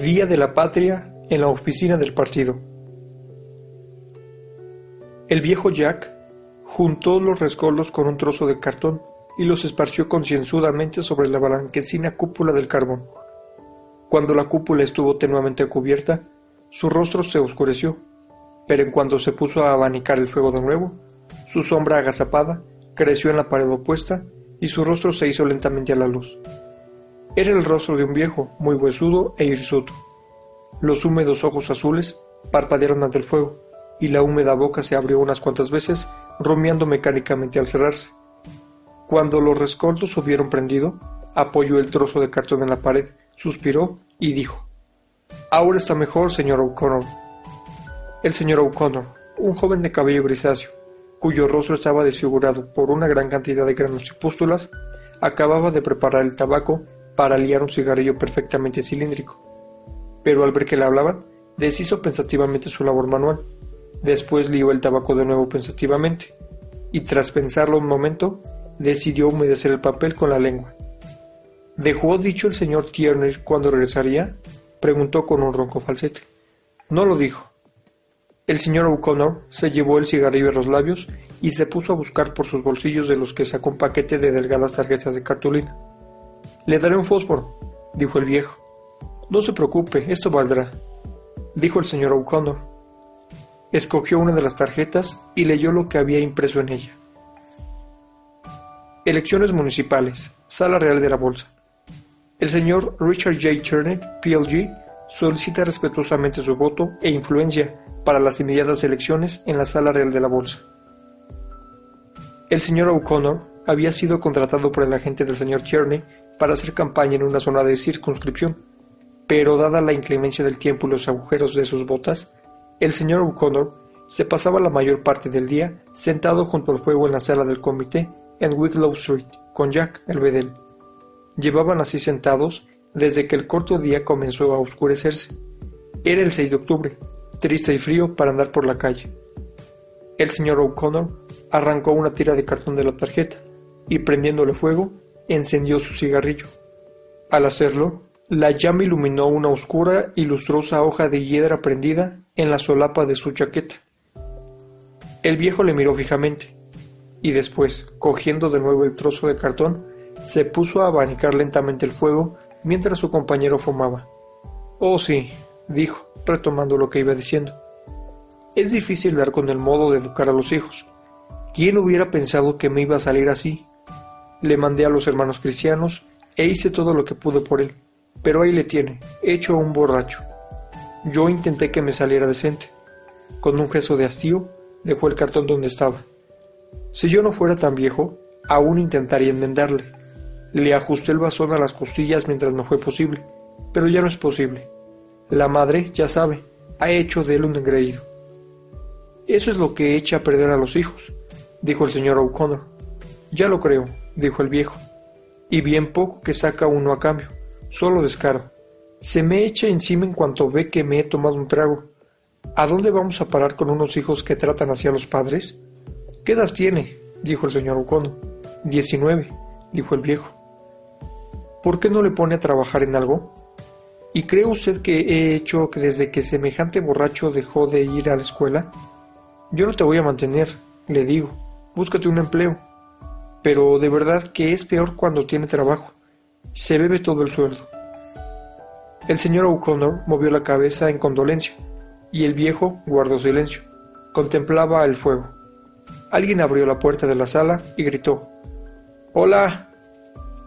Día de la Patria en la oficina del partido. El viejo Jack juntó los rescoldos con un trozo de cartón y los esparció concienzudamente sobre la blanquecina cúpula del carbón. Cuando la cúpula estuvo tenuamente cubierta, su rostro se oscureció, pero en cuanto se puso a abanicar el fuego de nuevo, su sombra agazapada creció en la pared opuesta y su rostro se hizo lentamente a la luz. Era el rostro de un viejo, muy huesudo e hirsuto. Los húmedos ojos azules parpadearon ante el fuego, y la húmeda boca se abrió unas cuantas veces, rumiando mecánicamente al cerrarse. Cuando los rescoldos hubieron prendido, apoyó el trozo de cartón en la pared, suspiró y dijo: Ahora está mejor, señor O'Connor. El señor O'Connor, un joven de cabello grisáceo, cuyo rostro estaba desfigurado por una gran cantidad de granos y pústulas, acababa de preparar el tabaco para liar un cigarrillo perfectamente cilíndrico. Pero al ver que le hablaban, deshizo pensativamente su labor manual. Después lió el tabaco de nuevo pensativamente, y tras pensarlo un momento, decidió humedecer el papel con la lengua. ¿Dejó dicho el señor Tierney cuándo regresaría? preguntó con un ronco falsete. No lo dijo. El señor O'Connor se llevó el cigarrillo a los labios y se puso a buscar por sus bolsillos de los que sacó un paquete de delgadas tarjetas de cartulina. Le daré un fósforo, dijo el viejo. No se preocupe, esto valdrá, dijo el señor O'Connor. Escogió una de las tarjetas y leyó lo que había impreso en ella. Elecciones municipales, Sala Real de la Bolsa. El señor Richard J. Turner, PLG, solicita respetuosamente su voto e influencia para las inmediatas elecciones en la Sala Real de la Bolsa. El señor O'Connor había sido contratado por el agente del señor Tierney para hacer campaña en una zona de circunscripción, pero dada la inclemencia del tiempo y los agujeros de sus botas, el señor O'Connor se pasaba la mayor parte del día sentado junto al fuego en la sala del comité en Wicklow Street con Jack el bedel. Llevaban así sentados desde que el corto día comenzó a oscurecerse. Era el 6 de octubre, triste y frío para andar por la calle. El señor O'Connor arrancó una tira de cartón de la tarjeta y prendiéndole fuego, encendió su cigarrillo. Al hacerlo, la llama iluminó una oscura y lustrosa hoja de hiedra prendida en la solapa de su chaqueta. El viejo le miró fijamente, y después, cogiendo de nuevo el trozo de cartón, se puso a abanicar lentamente el fuego mientras su compañero fumaba. Oh sí, dijo, retomando lo que iba diciendo. Es difícil dar con el modo de educar a los hijos. ¿Quién hubiera pensado que me iba a salir así? Le mandé a los hermanos cristianos e hice todo lo que pude por él, pero ahí le tiene, hecho un borracho. Yo intenté que me saliera decente. Con un gesto de hastío, dejó el cartón donde estaba. Si yo no fuera tan viejo, aún intentaría enmendarle. Le ajusté el bastón a las costillas mientras no fue posible, pero ya no es posible. La madre, ya sabe, ha hecho de él un engreído. Eso es lo que echa a perder a los hijos, dijo el señor O'Connor. Ya lo creo, dijo el viejo. Y bien poco que saca uno a cambio, solo descaro. Se me echa encima en cuanto ve que me he tomado un trago. ¿A dónde vamos a parar con unos hijos que tratan así a los padres? ¿Qué edad tiene? dijo el señor O'Connor. Diecinueve, dijo el viejo. ¿Por qué no le pone a trabajar en algo? ¿Y cree usted que he hecho que desde que semejante borracho dejó de ir a la escuela? Yo no te voy a mantener, le digo. Búscate un empleo. Pero de verdad que es peor cuando tiene trabajo. Se bebe todo el sueldo. El señor O'Connor movió la cabeza en condolencia, y el viejo guardó silencio. Contemplaba el fuego. Alguien abrió la puerta de la sala y gritó. Hola.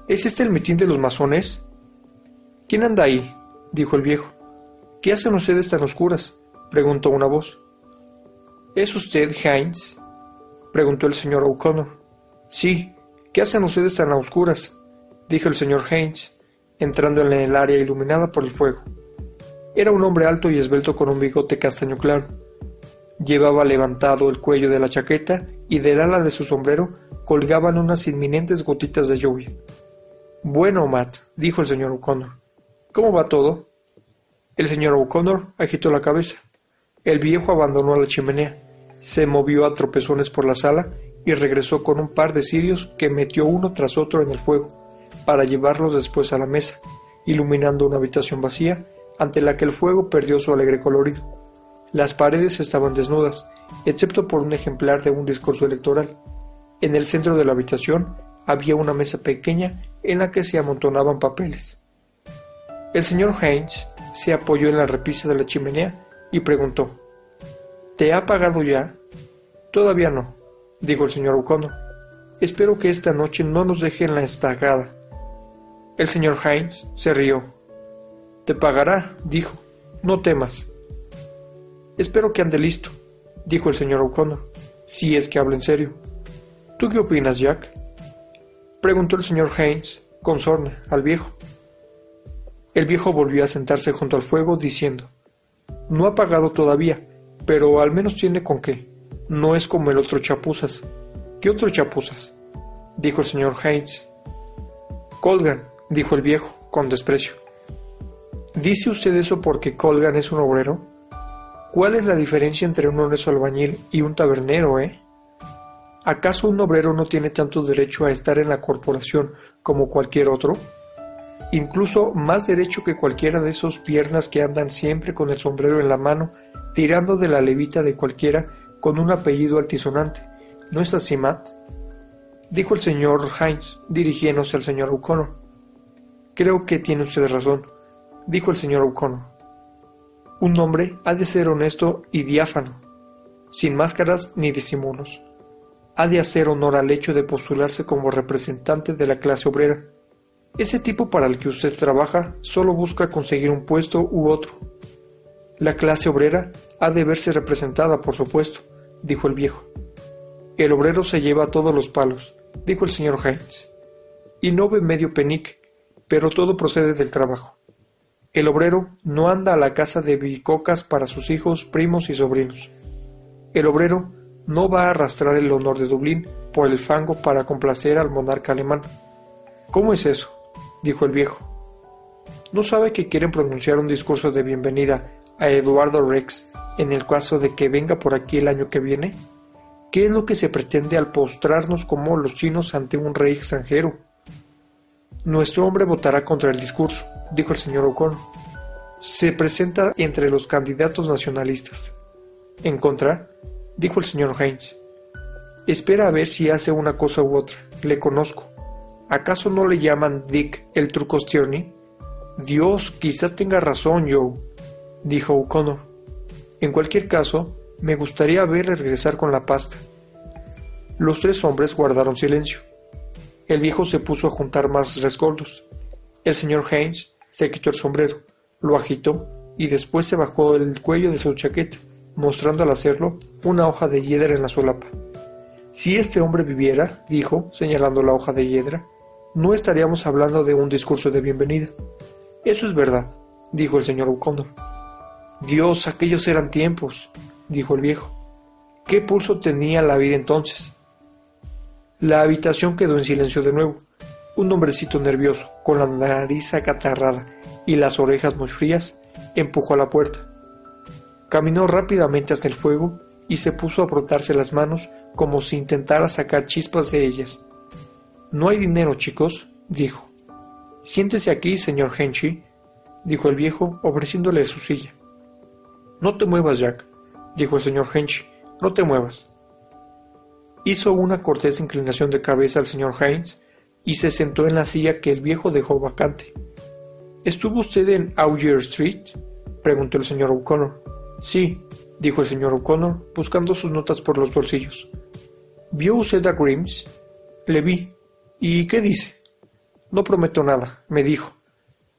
¿Es este el mitin de los masones? ¿Quién anda ahí? dijo el viejo. ¿Qué hacen ustedes tan oscuras? preguntó una voz. ¿Es usted Heinz? preguntó el señor O'Connor. Sí, ¿qué hacen ustedes tan a oscuras? dijo el señor Heinz, entrando en el área iluminada por el fuego. Era un hombre alto y esbelto con un bigote castaño claro. Llevaba levantado el cuello de la chaqueta y del ala de su sombrero colgaban unas inminentes gotitas de lluvia. Bueno, Matt, dijo el señor O'Connor. ¿Cómo va todo? El señor O'Connor agitó la cabeza. El viejo abandonó la chimenea, se movió a tropezones por la sala y regresó con un par de cirios que metió uno tras otro en el fuego, para llevarlos después a la mesa, iluminando una habitación vacía ante la que el fuego perdió su alegre colorido. Las paredes estaban desnudas, excepto por un ejemplar de un discurso electoral. En el centro de la habitación había una mesa pequeña en la que se amontonaban papeles. El señor Haynes se apoyó en la repisa de la chimenea y preguntó ¿Te ha pagado ya? Todavía no, dijo el señor O'Connor. Espero que esta noche no nos deje en la estagada. El señor Haynes se rió. Te pagará, dijo. No temas. Espero que ande listo, dijo el señor O'Connor, si es que habla en serio. ¿Tú qué opinas, Jack? preguntó el señor Haynes, con sorna, al viejo. El viejo volvió a sentarse junto al fuego, diciendo No ha pagado todavía, pero al menos tiene con qué. No es como el otro chapuzas. ¿Qué otro chapuzas? dijo el señor Haynes. Colgan, dijo el viejo, con desprecio. ¿Dice usted eso porque Colgan es un obrero? ¿Cuál es la diferencia entre un honesto albañil y un tabernero, eh? ¿Acaso un obrero no tiene tanto derecho a estar en la corporación como cualquier otro? Incluso más derecho que cualquiera de esos piernas que andan siempre con el sombrero en la mano, tirando de la levita de cualquiera con un apellido altisonante. ¿No es así, Matt? Dijo el señor Hines, dirigiéndose al señor O'Connor. Creo que tiene usted razón dijo el señor O'Connor. Un hombre ha de ser honesto y diáfano, sin máscaras ni disimulos. Ha de hacer honor al hecho de postularse como representante de la clase obrera. Ese tipo para el que usted trabaja solo busca conseguir un puesto u otro. La clase obrera ha de verse representada, por supuesto, dijo el viejo. El obrero se lleva todos los palos, dijo el señor Haynes, y no ve medio penique, pero todo procede del trabajo. El obrero no anda a la casa de bicocas para sus hijos, primos y sobrinos. El obrero no va a arrastrar el honor de Dublín por el fango para complacer al monarca alemán. ¿Cómo es eso? dijo el viejo. ¿No sabe que quieren pronunciar un discurso de bienvenida a Eduardo Rex en el caso de que venga por aquí el año que viene? ¿Qué es lo que se pretende al postrarnos como los chinos ante un rey extranjero? Nuestro hombre votará contra el discurso, dijo el señor O'Connor. Se presenta entre los candidatos nacionalistas. En contra, dijo el señor Haynes. Espera a ver si hace una cosa u otra. Le conozco. ¿Acaso no le llaman Dick el truco? Dios, quizás tenga razón, Joe, dijo O'Connor. En cualquier caso, me gustaría verle regresar con la pasta. Los tres hombres guardaron silencio. El viejo se puso a juntar más rescoldos. El señor Haynes se quitó el sombrero, lo agitó y después se bajó el cuello de su chaqueta, mostrando al hacerlo una hoja de hiedra en la solapa. Si este hombre viviera, dijo, señalando la hoja de hiedra, no estaríamos hablando de un discurso de bienvenida. Eso es verdad, dijo el señor O'Connor. Dios, aquellos eran tiempos, dijo el viejo. ¿Qué pulso tenía la vida entonces? La habitación quedó en silencio de nuevo. Un hombrecito nervioso, con la nariz acatarrada y las orejas muy frías, empujó a la puerta. Caminó rápidamente hasta el fuego y se puso a frotarse las manos como si intentara sacar chispas de ellas. No hay dinero, chicos, dijo. Siéntese aquí, señor Henchy, dijo el viejo, ofreciéndole su silla. No te muevas, Jack, dijo el señor Henchy, no te muevas. Hizo una cortés inclinación de cabeza al señor Haynes y se sentó en la silla que el viejo dejó vacante. ¿Estuvo usted en Auger Street? preguntó el señor O'Connor. Sí, dijo el señor O'Connor, buscando sus notas por los bolsillos. ¿Vio usted a Grims? Le vi. ¿Y qué dice? No prometo nada, me dijo.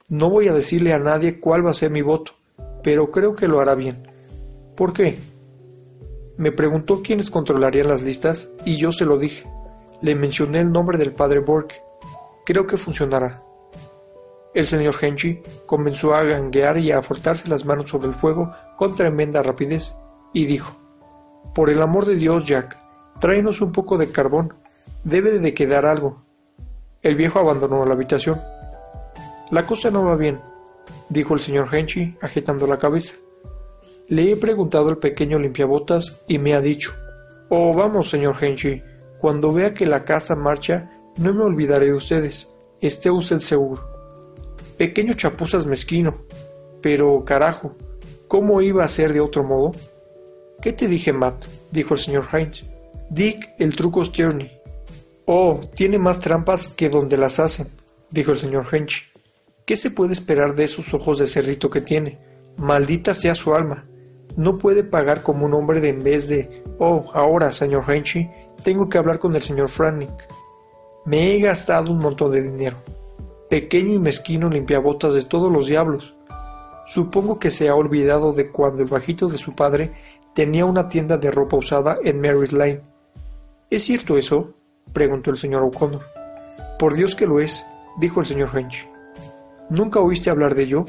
No voy a decirle a nadie cuál va a ser mi voto, pero creo que lo hará bien. ¿Por qué? Me preguntó quiénes controlarían las listas y yo se lo dije. Le mencioné el nombre del padre Burke. Creo que funcionará. El señor Henchy comenzó a ganguear y a frotarse las manos sobre el fuego con tremenda rapidez, y dijo, Por el amor de Dios, Jack, tráenos un poco de carbón, debe de quedar algo. El viejo abandonó la habitación. La cosa no va bien, dijo el señor Henchy, agitando la cabeza. Le he preguntado al pequeño limpiabotas y me ha dicho, Oh, vamos, señor Henchy, cuando vea que la casa marcha, no me olvidaré de ustedes, esté usted seguro. Pequeño chapuzas mezquino. Pero, carajo, ¿cómo iba a ser de otro modo? ¿Qué te dije, Matt? dijo el señor Hines. Dick, el truco Tierney. Oh, tiene más trampas que donde las hacen, dijo el señor Henchy. ¿Qué se puede esperar de esos ojos de cerrito que tiene? Maldita sea su alma. No puede pagar como un hombre de en vez de, oh, ahora, señor Henchy, tengo que hablar con el señor Frannick. Me he gastado un montón de dinero pequeño y mezquino limpiabotas de todos los diablos. Supongo que se ha olvidado de cuando el bajito de su padre tenía una tienda de ropa usada en Mary's Lane. ¿Es cierto eso? preguntó el señor O'Connor. Por Dios que lo es, dijo el señor Hench. ¿Nunca oíste hablar de ello?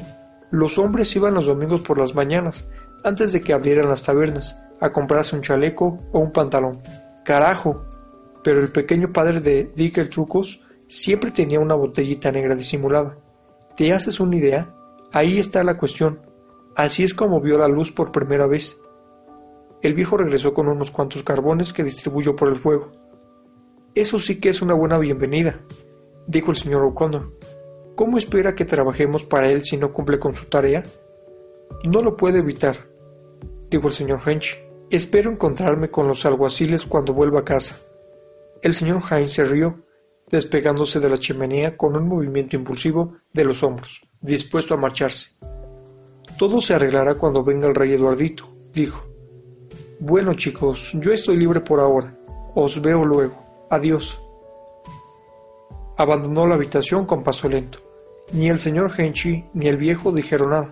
Los hombres iban los domingos por las mañanas, antes de que abrieran las tabernas, a comprarse un chaleco o un pantalón. Carajo. Pero el pequeño padre de Dick el Trucos Siempre tenía una botellita negra disimulada. ¿Te haces una idea? Ahí está la cuestión. Así es como vio la luz por primera vez. El viejo regresó con unos cuantos carbones que distribuyó por el fuego. Eso sí que es una buena bienvenida, dijo el señor O'Connor. ¿Cómo espera que trabajemos para él si no cumple con su tarea? No lo puede evitar, dijo el señor Hench. Espero encontrarme con los alguaciles cuando vuelva a casa. El señor Hines se rió despegándose de la chimenea con un movimiento impulsivo de los hombros, dispuesto a marcharse. Todo se arreglará cuando venga el rey Eduardito, dijo. Bueno chicos, yo estoy libre por ahora. Os veo luego. Adiós. Abandonó la habitación con paso lento. Ni el señor Henchy ni el viejo dijeron nada,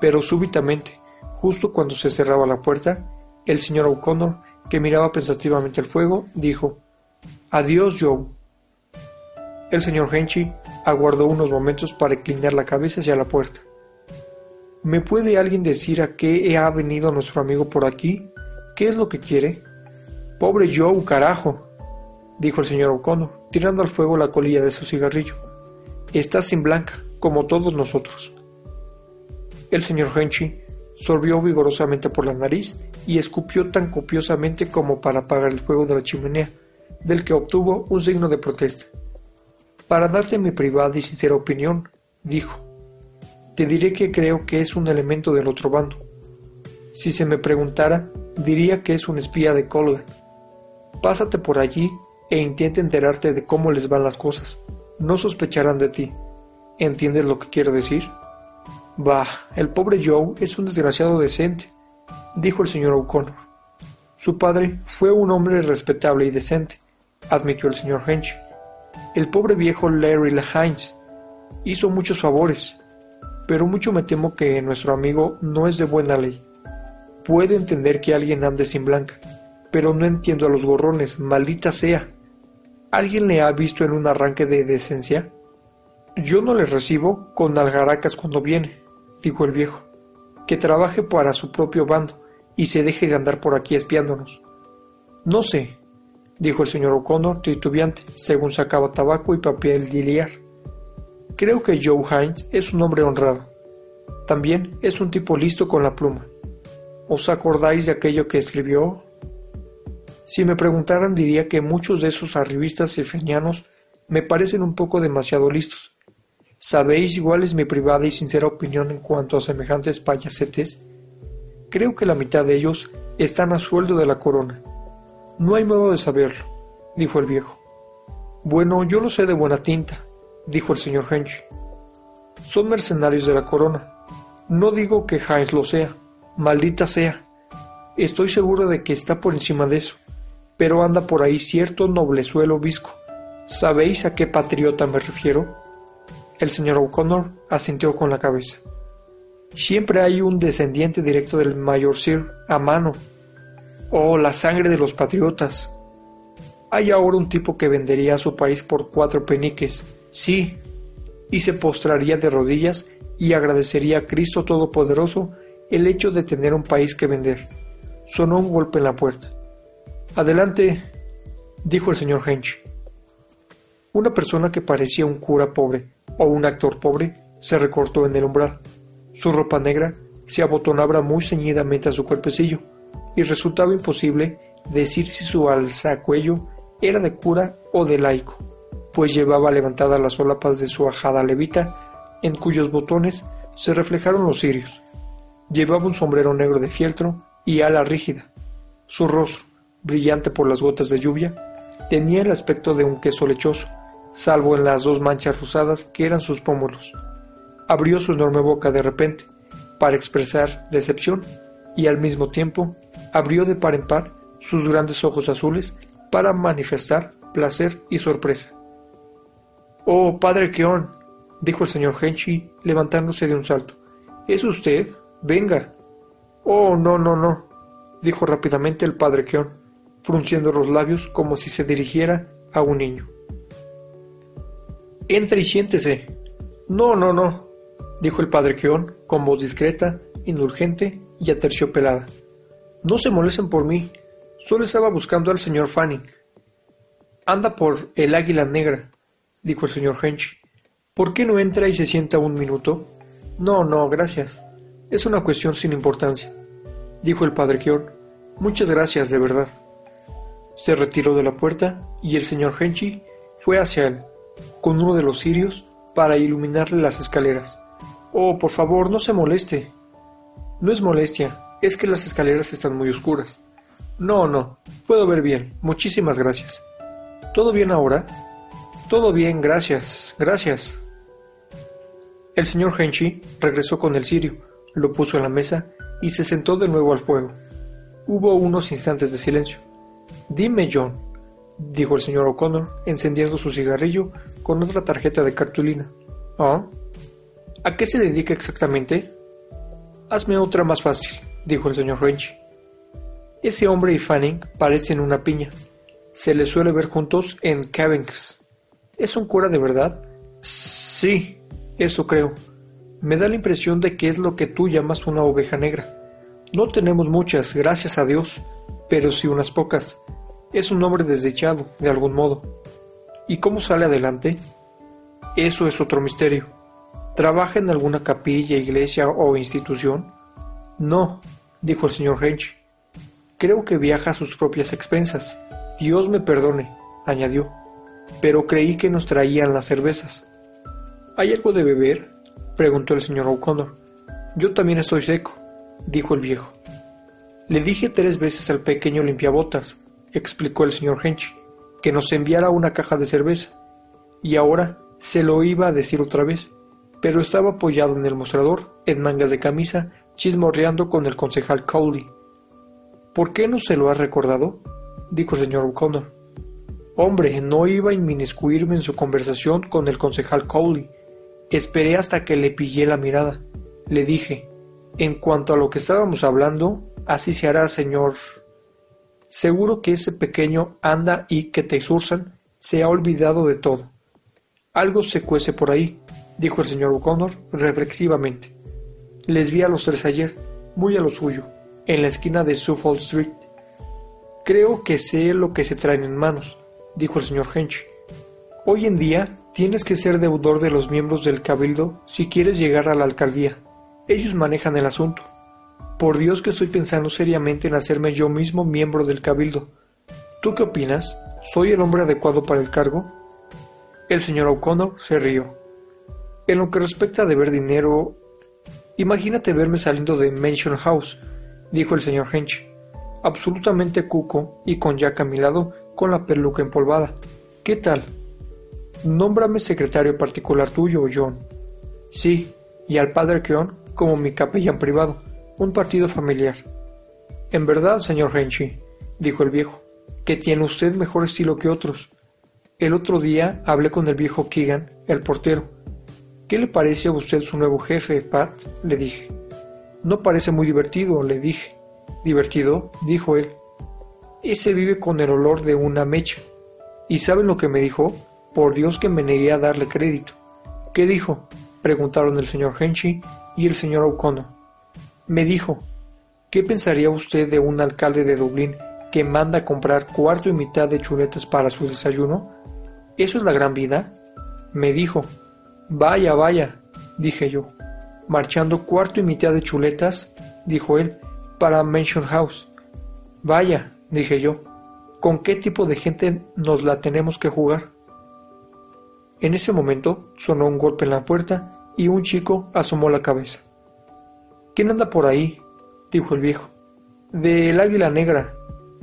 pero súbitamente, justo cuando se cerraba la puerta, el señor O'Connor, que miraba pensativamente el fuego, dijo Adiós, Joe. El señor Henchy aguardó unos momentos para inclinar la cabeza hacia la puerta. ¿Me puede alguien decir a qué ha venido nuestro amigo por aquí? ¿Qué es lo que quiere? Pobre Joe, carajo, dijo el señor O'Connor, tirando al fuego la colilla de su cigarrillo. Está sin blanca, como todos nosotros. El señor Henchy sorbió vigorosamente por la nariz y escupió tan copiosamente como para apagar el fuego de la chimenea, del que obtuvo un signo de protesta. Para darte mi privada y sincera opinión, dijo, te diré que creo que es un elemento del otro bando. Si se me preguntara, diría que es un espía de Colgan. Pásate por allí e intenta enterarte de cómo les van las cosas. No sospecharán de ti. ¿Entiendes lo que quiero decir? Bah, el pobre Joe es un desgraciado decente, dijo el señor O'Connor. Su padre fue un hombre respetable y decente, admitió el señor Hench. El pobre viejo Larry Hines hizo muchos favores, pero mucho me temo que nuestro amigo no es de buena ley. Puede entender que alguien ande sin blanca, pero no entiendo a los gorrones, maldita sea. ¿Alguien le ha visto en un arranque de decencia? Yo no le recibo con algaracas cuando viene, dijo el viejo. Que trabaje para su propio bando y se deje de andar por aquí espiándonos. No sé, dijo el señor O'Connor titubeante, según sacaba tabaco y papel de liar. Creo que Joe Hines es un hombre honrado. También es un tipo listo con la pluma. ¿Os acordáis de aquello que escribió? Si me preguntaran diría que muchos de esos arribistas efenianos me parecen un poco demasiado listos. ¿Sabéis igual es mi privada y sincera opinión en cuanto a semejantes payasetes? Creo que la mitad de ellos están a sueldo de la corona no hay modo de saberlo, dijo el viejo. Bueno, yo lo sé de buena tinta, dijo el señor Hench. Son mercenarios de la corona. No digo que Heinz lo sea, maldita sea. Estoy seguro de que está por encima de eso, pero anda por ahí cierto noblezuelo visco. ¿Sabéis a qué patriota me refiero? El señor O'Connor asintió con la cabeza. Siempre hay un descendiente directo del mayor Sir a mano, Oh, la sangre de los patriotas. Hay ahora un tipo que vendería a su país por cuatro peniques. Sí. y se postraría de rodillas y agradecería a Cristo Todopoderoso el hecho de tener un país que vender. Sonó un golpe en la puerta. Adelante, dijo el señor Hench. Una persona que parecía un cura pobre o un actor pobre se recortó en el umbral. Su ropa negra se abotonaba muy ceñidamente a su cuerpecillo y resultaba imposible decir si su alzacuello era de cura o de laico, pues llevaba levantadas las solapas de su ajada levita, en cuyos botones se reflejaron los cirios. Llevaba un sombrero negro de fieltro y ala rígida. Su rostro, brillante por las gotas de lluvia, tenía el aspecto de un queso lechoso, salvo en las dos manchas rosadas que eran sus pómulos. Abrió su enorme boca de repente, para expresar decepción, y al mismo tiempo abrió de par en par sus grandes ojos azules para manifestar placer y sorpresa. Oh, padre Keon, dijo el señor Henchy, levantándose de un salto. ¿Es usted? Venga. Oh, no, no, no, dijo rápidamente el padre Keon, frunciendo los labios como si se dirigiera a un niño. Entre y siéntese. No, no, no, dijo el padre Keon con voz discreta, indulgente y aterciopelada. No se molesten por mí, solo estaba buscando al señor Fanning. Anda por el águila negra, dijo el señor Hench. ¿Por qué no entra y se sienta un minuto? No, no, gracias. Es una cuestión sin importancia, dijo el padre Keon. Muchas gracias, de verdad. Se retiró de la puerta y el señor Henchy fue hacia él, con uno de los cirios, para iluminarle las escaleras. Oh, por favor, no se moleste. No es molestia, es que las escaleras están muy oscuras. No, no, puedo ver bien. Muchísimas gracias. ¿Todo bien ahora? Todo bien, gracias, gracias. El señor Henchy regresó con el cirio, lo puso en la mesa y se sentó de nuevo al fuego. Hubo unos instantes de silencio. Dime, John, dijo el señor O'Connor, encendiendo su cigarrillo con otra tarjeta de cartulina. ¿Ah? ¿A qué se dedica exactamente? Hazme otra más fácil, dijo el señor Henchy. Ese hombre y Fanning parecen una piña. Se les suele ver juntos en Cavendish. ¿Es un cura de verdad? Sí, eso creo. Me da la impresión de que es lo que tú llamas una oveja negra. No tenemos muchas, gracias a Dios, pero sí unas pocas. Es un hombre desdichado, de algún modo. ¿Y cómo sale adelante? Eso es otro misterio. ¿Trabaja en alguna capilla, iglesia o institución? No, dijo el señor Hench. Creo que viaja a sus propias expensas. Dios me perdone, añadió, pero creí que nos traían las cervezas. ¿Hay algo de beber? preguntó el señor O'Connor. Yo también estoy seco, dijo el viejo. Le dije tres veces al pequeño limpiabotas, explicó el señor Hench, que nos enviara una caja de cerveza. Y ahora se lo iba a decir otra vez, pero estaba apoyado en el mostrador, en mangas de camisa, chismorreando con el concejal Cowley. ¿Por qué no se lo ha recordado? dijo el señor O'Connor. Hombre, no iba a inmiscuirme en su conversación con el concejal Cowley. Esperé hasta que le pillé la mirada. Le dije, en cuanto a lo que estábamos hablando, así se hará, señor. Seguro que ese pequeño anda y que te sursan se ha olvidado de todo. Algo se cuece por ahí, dijo el señor O'Connor reflexivamente. Les vi a los tres ayer, muy a lo suyo en la esquina de Suffolk Street. Creo que sé lo que se traen en manos, dijo el señor Hench. Hoy en día tienes que ser deudor de los miembros del cabildo si quieres llegar a la alcaldía. Ellos manejan el asunto. Por Dios que estoy pensando seriamente en hacerme yo mismo miembro del cabildo. ¿Tú qué opinas? ¿Soy el hombre adecuado para el cargo? El señor O'Connor se rió. En lo que respecta a deber dinero, imagínate verme saliendo de Mansion House dijo el señor Hench, absolutamente cuco y con Jack a mi lado con la peluca empolvada. ¿Qué tal? Nómbrame secretario particular tuyo, John. Sí, y al padre Keon como mi capellán privado, un partido familiar. En verdad, señor Henchy, dijo el viejo, que tiene usted mejor estilo que otros. El otro día hablé con el viejo Keegan, el portero. ¿Qué le parece a usted su nuevo jefe, Pat? le dije. No parece muy divertido, le dije. ¿Divertido? dijo él. Ese vive con el olor de una mecha. ¿Y saben lo que me dijo? Por Dios que me negué a darle crédito. ¿Qué dijo? preguntaron el señor Henchy y el señor O'Connor. Me dijo, ¿qué pensaría usted de un alcalde de Dublín que manda comprar cuarto y mitad de chuletas para su desayuno? ¿Eso es la gran vida? Me dijo, vaya, vaya, dije yo, marchando cuarto y mitad de chuletas, dijo él, para Mansion House. Vaya, dije yo, ¿con qué tipo de gente nos la tenemos que jugar? En ese momento sonó un golpe en la puerta y un chico asomó la cabeza. ¿Quién anda por ahí? dijo el viejo. Del águila negra,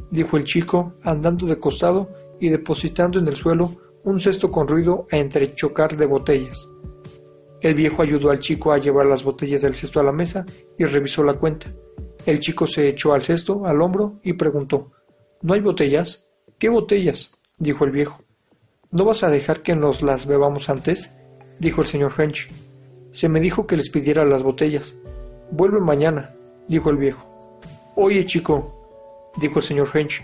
dijo el chico, andando de costado y depositando en el suelo un cesto con ruido a entrechocar de botellas. El viejo ayudó al chico a llevar las botellas del cesto a la mesa y revisó la cuenta. El chico se echó al cesto, al hombro, y preguntó ¿No hay botellas? ¿Qué botellas? dijo el viejo. ¿No vas a dejar que nos las bebamos antes? dijo el señor French. Se me dijo que les pidiera las botellas. Vuelve mañana, dijo el viejo. Oye, chico, dijo el señor French,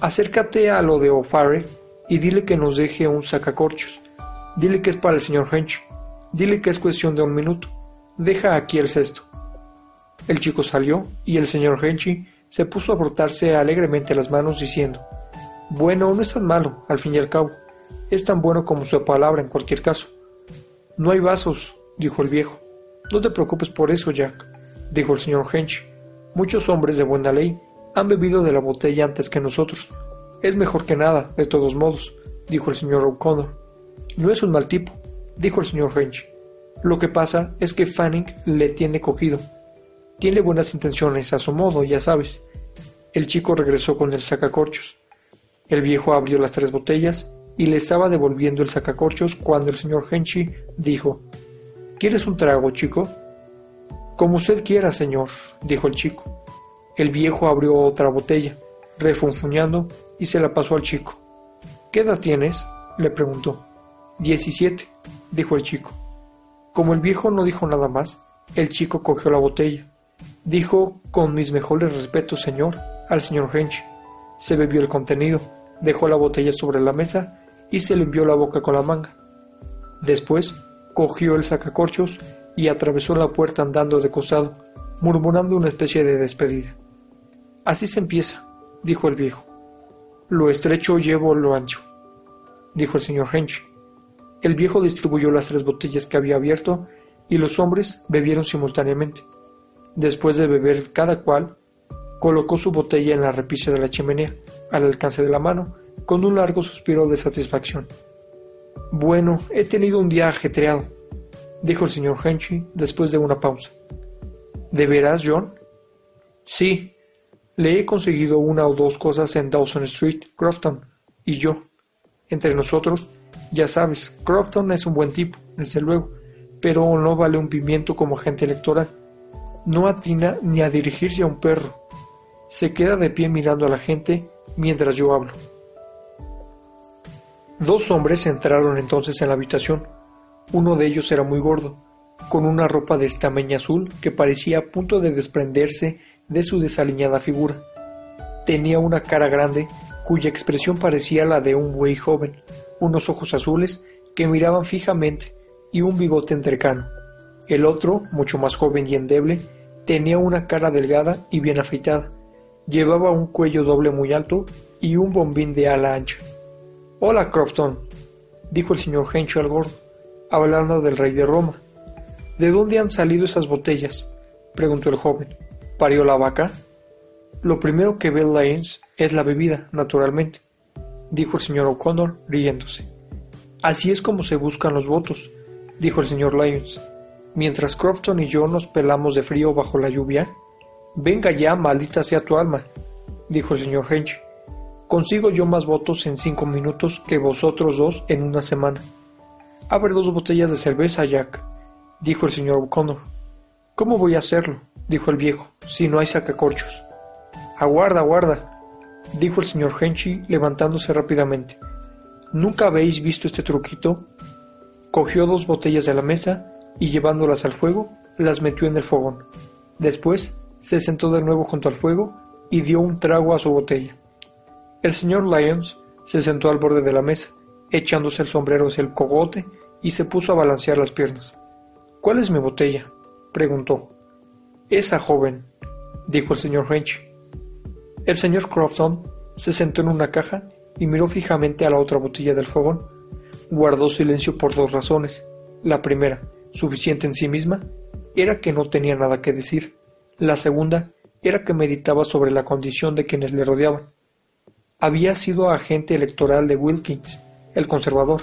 acércate a lo de O'Farrell y dile que nos deje un sacacorchos. Dile que es para el señor Hench. Dile que es cuestión de un minuto. Deja aquí el cesto. El chico salió y el señor Henchy se puso a frotarse alegremente las manos diciendo Bueno, no es tan malo, al fin y al cabo. Es tan bueno como su palabra en cualquier caso. No hay vasos, dijo el viejo. No te preocupes por eso, Jack, dijo el señor Henchy. Muchos hombres de buena ley han bebido de la botella antes que nosotros, es mejor que nada, de todos modos, dijo el señor O'Connor. No es un mal tipo, dijo el señor French. Lo que pasa es que Fanning le tiene cogido. Tiene buenas intenciones a su modo, ya sabes. El chico regresó con el sacacorchos. El viejo abrió las tres botellas y le estaba devolviendo el sacacorchos cuando el señor Henchy dijo ¿Quieres un trago, chico? Como usted quiera, señor, dijo el chico. El viejo abrió otra botella, refunfuñando, y se la pasó al chico. ¿Qué edad tienes? le preguntó. Diecisiete, dijo el chico. Como el viejo no dijo nada más, el chico cogió la botella. Dijo, con mis mejores respetos, señor, al señor Hench. Se bebió el contenido, dejó la botella sobre la mesa y se limpió la boca con la manga. Después, cogió el sacacorchos y atravesó la puerta andando de costado, murmurando una especie de despedida. Así se empieza, dijo el viejo. Lo estrecho llevo lo ancho, dijo el señor Hench. El viejo distribuyó las tres botellas que había abierto y los hombres bebieron simultáneamente. Después de beber cada cual, colocó su botella en la repisa de la chimenea, al alcance de la mano, con un largo suspiro de satisfacción. Bueno, he tenido un día ajetreado, dijo el señor Henchy después de una pausa. ¿De veras, John? Sí, le he conseguido una o dos cosas en Dawson Street, Crofton, y yo. Entre nosotros, ya sabes, Crofton es un buen tipo, desde luego, pero no vale un pimiento como agente electoral. No atina ni a dirigirse a un perro. Se queda de pie mirando a la gente mientras yo hablo. Dos hombres entraron entonces en la habitación. Uno de ellos era muy gordo, con una ropa de estameña azul que parecía a punto de desprenderse de su desaliñada figura. Tenía una cara grande, cuya expresión parecía la de un buey joven, unos ojos azules que miraban fijamente y un bigote entrecano. El otro, mucho más joven y endeble, tenía una cara delgada y bien afeitada. Llevaba un cuello doble muy alto y un bombín de ala ancha. Hola, Crofton, dijo el señor Hencho al gordo, hablando del rey de Roma. ¿De dónde han salido esas botellas? preguntó el joven parió la vaca? Lo primero que ve Lyons es la bebida, naturalmente, dijo el señor O'Connor, riéndose. Así es como se buscan los votos, dijo el señor Lyons. Mientras Crofton y yo nos pelamos de frío bajo la lluvia. Venga ya, maldita sea tu alma, dijo el señor Hench. Consigo yo más votos en cinco minutos que vosotros dos en una semana. Abre dos botellas de cerveza, Jack, dijo el señor O'Connor. ¿Cómo voy a hacerlo? dijo el viejo, si no hay sacacorchos. Aguarda, aguarda, dijo el señor Henchy levantándose rápidamente. ¿Nunca habéis visto este truquito? Cogió dos botellas de la mesa y llevándolas al fuego, las metió en el fogón. Después se sentó de nuevo junto al fuego y dio un trago a su botella. El señor Lyons se sentó al borde de la mesa, echándose el sombrero hacia el cogote y se puso a balancear las piernas. ¿Cuál es mi botella? preguntó. Esa joven, dijo el señor Hench. El señor Crofton se sentó en una caja y miró fijamente a la otra botella del fogón. Guardó silencio por dos razones. La primera, suficiente en sí misma, era que no tenía nada que decir. La segunda era que meditaba sobre la condición de quienes le rodeaban. Había sido agente electoral de Wilkins, el conservador,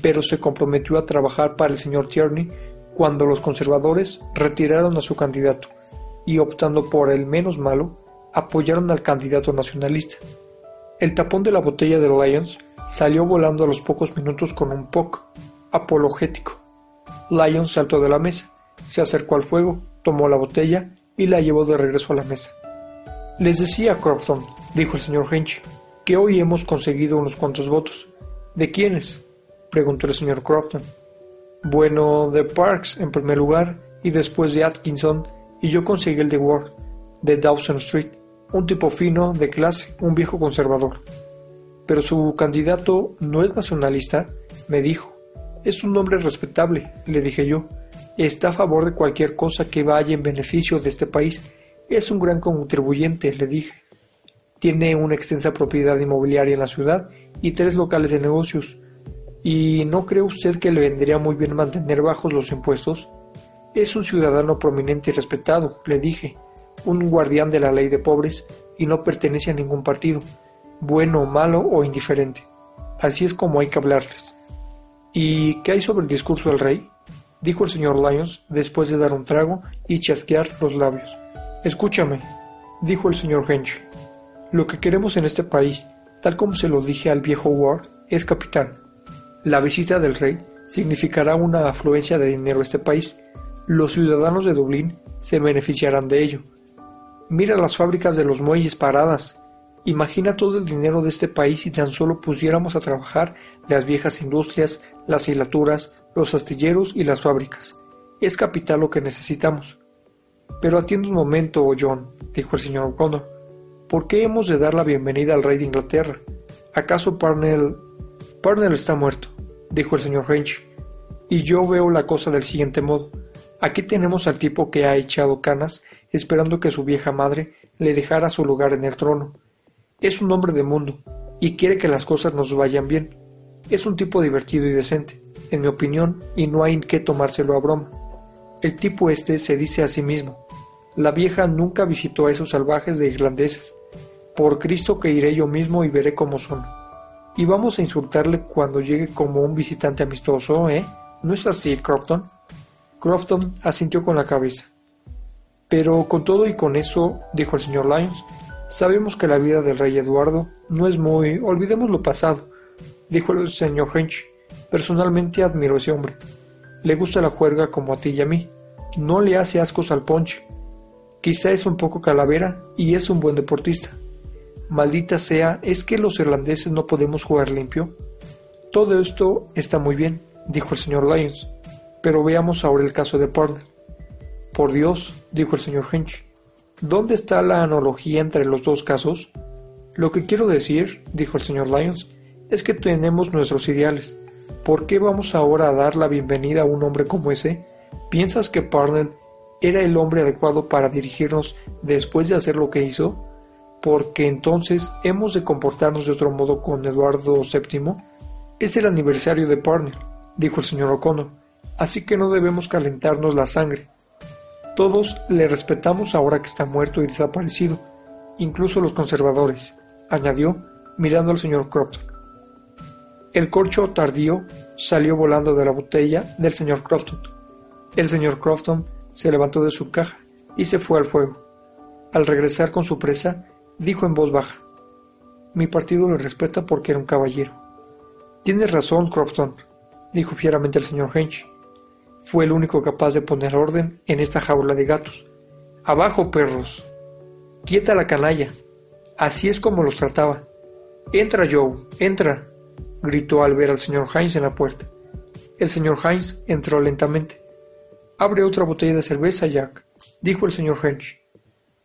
pero se comprometió a trabajar para el señor Tierney cuando los conservadores retiraron a su candidato y optando por el menos malo, apoyaron al candidato nacionalista. El tapón de la botella de Lyons salió volando a los pocos minutos con un poc apologético. Lyons saltó de la mesa, se acercó al fuego, tomó la botella y la llevó de regreso a la mesa. Les decía, Crofton, dijo el señor Hinch, que hoy hemos conseguido unos cuantos votos. ¿De quiénes? preguntó el señor Crofton. Bueno, de Parks en primer lugar y después de Atkinson y yo conseguí el de Ward, de Dawson Street, un tipo fino, de clase, un viejo conservador. Pero su candidato no es nacionalista, me dijo. Es un hombre respetable, le dije yo. Está a favor de cualquier cosa que vaya en beneficio de este país. Es un gran contribuyente, le dije. Tiene una extensa propiedad inmobiliaria en la ciudad y tres locales de negocios. ¿Y no cree usted que le vendría muy bien mantener bajos los impuestos? Es un ciudadano prominente y respetado, le dije, un guardián de la ley de pobres y no pertenece a ningún partido, bueno, malo o indiferente. Así es como hay que hablarles. ¿Y qué hay sobre el discurso del rey? dijo el señor Lyons después de dar un trago y chasquear los labios. Escúchame, dijo el señor Hench. Lo que queremos en este país, tal como se lo dije al viejo Ward, es capitán. La visita del rey significará una afluencia de dinero a este país los ciudadanos de Dublín se beneficiarán de ello. Mira las fábricas de los muelles paradas. Imagina todo el dinero de este país si tan solo pusiéramos a trabajar las viejas industrias, las hilaturas, los astilleros y las fábricas. Es capital lo que necesitamos. Pero atiende un momento, John, dijo el señor O'Connor. ¿Por qué hemos de dar la bienvenida al rey de Inglaterra? ¿Acaso Parnell... Parnell está muerto, dijo el señor Hench. Y yo veo la cosa del siguiente modo. Aquí tenemos al tipo que ha echado canas esperando que su vieja madre le dejara su lugar en el trono. Es un hombre de mundo y quiere que las cosas nos vayan bien. Es un tipo divertido y decente, en mi opinión, y no hay que tomárselo a broma. El tipo este se dice a sí mismo. La vieja nunca visitó a esos salvajes de irlandeses. Por Cristo que iré yo mismo y veré cómo son. Y vamos a insultarle cuando llegue como un visitante amistoso, ¿eh? ¿No es así, Crofton? Crofton asintió con la cabeza. Pero con todo y con eso, dijo el señor Lyons, sabemos que la vida del rey Eduardo no es muy... olvidemos lo pasado, dijo el señor Hench. Personalmente admiro a ese hombre. Le gusta la juerga como a ti y a mí. No le hace ascos al ponche. Quizá es un poco calavera y es un buen deportista. Maldita sea, ¿es que los irlandeses no podemos jugar limpio? Todo esto está muy bien, dijo el señor Lyons, pero veamos ahora el caso de Parnell. Por Dios, dijo el señor Hinch, ¿dónde está la analogía entre los dos casos? Lo que quiero decir, dijo el señor Lyons, es que tenemos nuestros ideales. ¿Por qué vamos ahora a dar la bienvenida a un hombre como ese? ¿Piensas que Parnell era el hombre adecuado para dirigirnos después de hacer lo que hizo? Porque entonces hemos de comportarnos de otro modo con Eduardo VII. Es el aniversario de Parnell, dijo el señor O'Connor así que no debemos calentarnos la sangre. Todos le respetamos ahora que está muerto y desaparecido, incluso los conservadores, añadió, mirando al señor Crofton. El corcho tardío salió volando de la botella del señor Crofton. El señor Crofton se levantó de su caja y se fue al fuego. Al regresar con su presa, dijo en voz baja, Mi partido le respeta porque era un caballero. Tienes razón, Crofton, dijo fieramente el señor Hench. Fue el único capaz de poner orden en esta jaula de gatos. Abajo, perros. Quieta la canalla. Así es como los trataba. Entra, Joe, entra, gritó al ver al señor Hines en la puerta. El señor Hines entró lentamente. Abre otra botella de cerveza, Jack, dijo el señor Hench.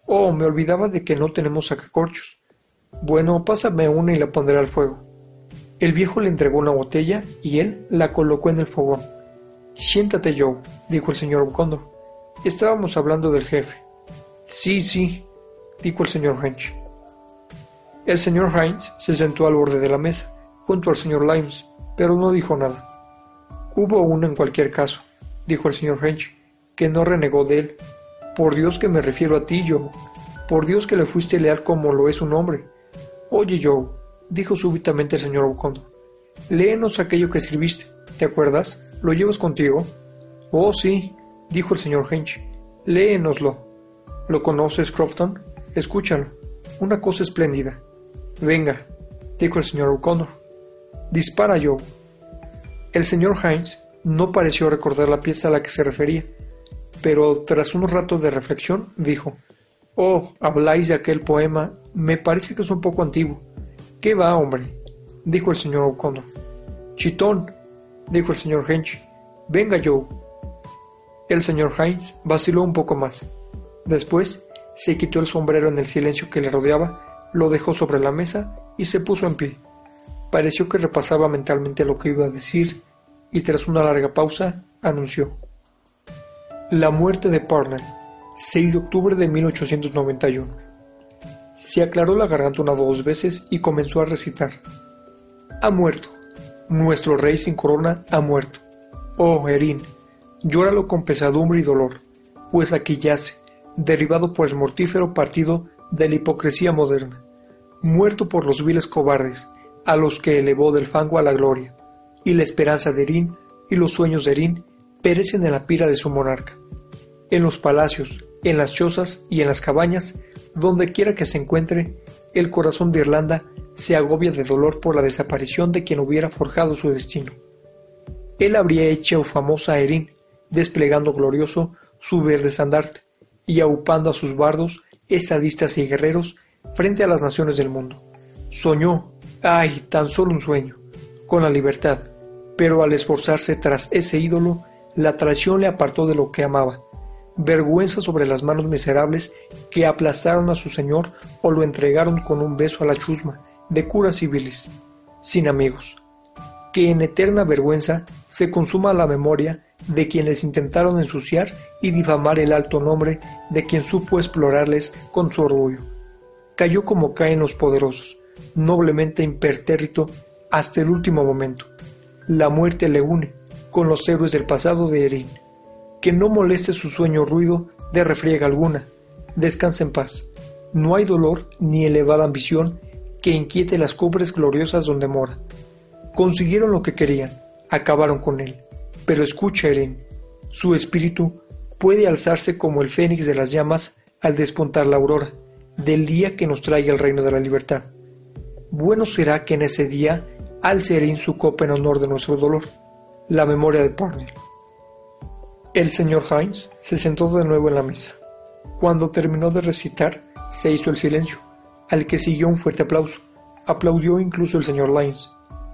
Oh, me olvidaba de que no tenemos sacacorchos. Bueno, pásame una y la pondré al fuego. El viejo le entregó una botella y él la colocó en el fogón. Siéntate, Joe, dijo el señor Cóndor. Estábamos hablando del jefe. Sí, sí, dijo el señor Hench. El señor Hines se sentó al borde de la mesa, junto al señor Limes, pero no dijo nada. Hubo uno en cualquier caso, dijo el señor Hench, que no renegó de él. Por Dios que me refiero a ti, Joe. Por Dios que le fuiste leal como lo es un hombre. Oye, Joe, dijo súbitamente el señor O'Connor. Léenos aquello que escribiste. ¿Te acuerdas? ¿Lo llevas contigo? Oh, sí, dijo el señor Hench. Léenoslo. ¿Lo conoces, Crofton? Escúchalo. Una cosa espléndida. Venga, dijo el señor O'Connor. Dispara, Joe. El señor Hines no pareció recordar la pieza a la que se refería, pero tras unos ratos de reflexión dijo, Oh, habláis de aquel poema, me parece que es un poco antiguo. ¿Qué va, hombre? dijo el señor O'Connor. Chitón, dijo el señor Hench. Venga, Joe. El señor Hines vaciló un poco más. Después se quitó el sombrero en el silencio que le rodeaba, lo dejó sobre la mesa y se puso en pie. Pareció que repasaba mentalmente lo que iba a decir y tras una larga pausa anunció. La muerte de Parnell, 6 de octubre de 1891. Se aclaró la garganta una dos veces y comenzó a recitar. Ha muerto. Nuestro rey sin corona ha muerto. Oh, Erin, llóralo con pesadumbre y dolor, pues aquí yace, derribado por el mortífero partido de la hipocresía moderna, muerto por los viles cobardes, a los que elevó del fango a la gloria, y la esperanza de Erin y los sueños de Erin perecen en la pira de su monarca. En los palacios, en las chozas y en las cabañas donde quiera que se encuentre, el corazón de Irlanda se agobia de dolor por la desaparición de quien hubiera forjado su destino. Él habría hecho famosa a Erin, desplegando glorioso su verde estandarte y aupando a sus bardos, estadistas y guerreros frente a las naciones del mundo. Soñó, ay, tan solo un sueño, con la libertad, pero al esforzarse tras ese ídolo, la traición le apartó de lo que amaba, vergüenza sobre las manos miserables que aplastaron a su señor o lo entregaron con un beso a la chusma de curas civiles, sin amigos. Que en eterna vergüenza se consuma la memoria de quienes intentaron ensuciar y difamar el alto nombre de quien supo explorarles con su orgullo. Cayó como caen los poderosos, noblemente impertérrito hasta el último momento. La muerte le une con los héroes del pasado de Erin que no moleste su sueño ruido de refriega alguna. Descansa en paz. No hay dolor ni elevada ambición que inquiete las cumbres gloriosas donde mora. Consiguieron lo que querían, acabaron con él. Pero escucha, Eren, su espíritu puede alzarse como el fénix de las llamas al despuntar la aurora del día que nos traiga el reino de la libertad. Bueno será que en ese día alce Eren su copa en honor de nuestro dolor, la memoria de Parnell. El señor Hines se sentó de nuevo en la mesa. Cuando terminó de recitar, se hizo el silencio, al que siguió un fuerte aplauso. Aplaudió incluso el señor Lines.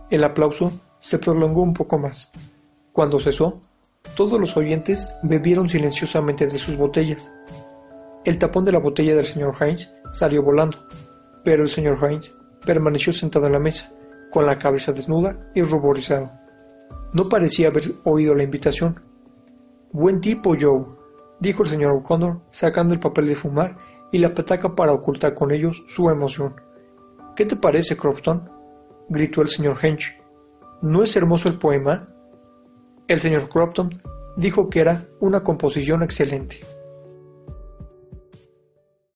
El aplauso se prolongó un poco más. Cuando cesó, todos los oyentes bebieron silenciosamente de sus botellas. El tapón de la botella del señor Hines salió volando, pero el señor Hines permaneció sentado en la mesa, con la cabeza desnuda y ruborizado. No parecía haber oído la invitación, Buen tipo, Joe, dijo el señor O'Connor, sacando el papel de fumar y la petaca para ocultar con ellos su emoción. ¿Qué te parece, Crofton? gritó el señor Hench. ¿No es hermoso el poema? El señor Crofton dijo que era una composición excelente.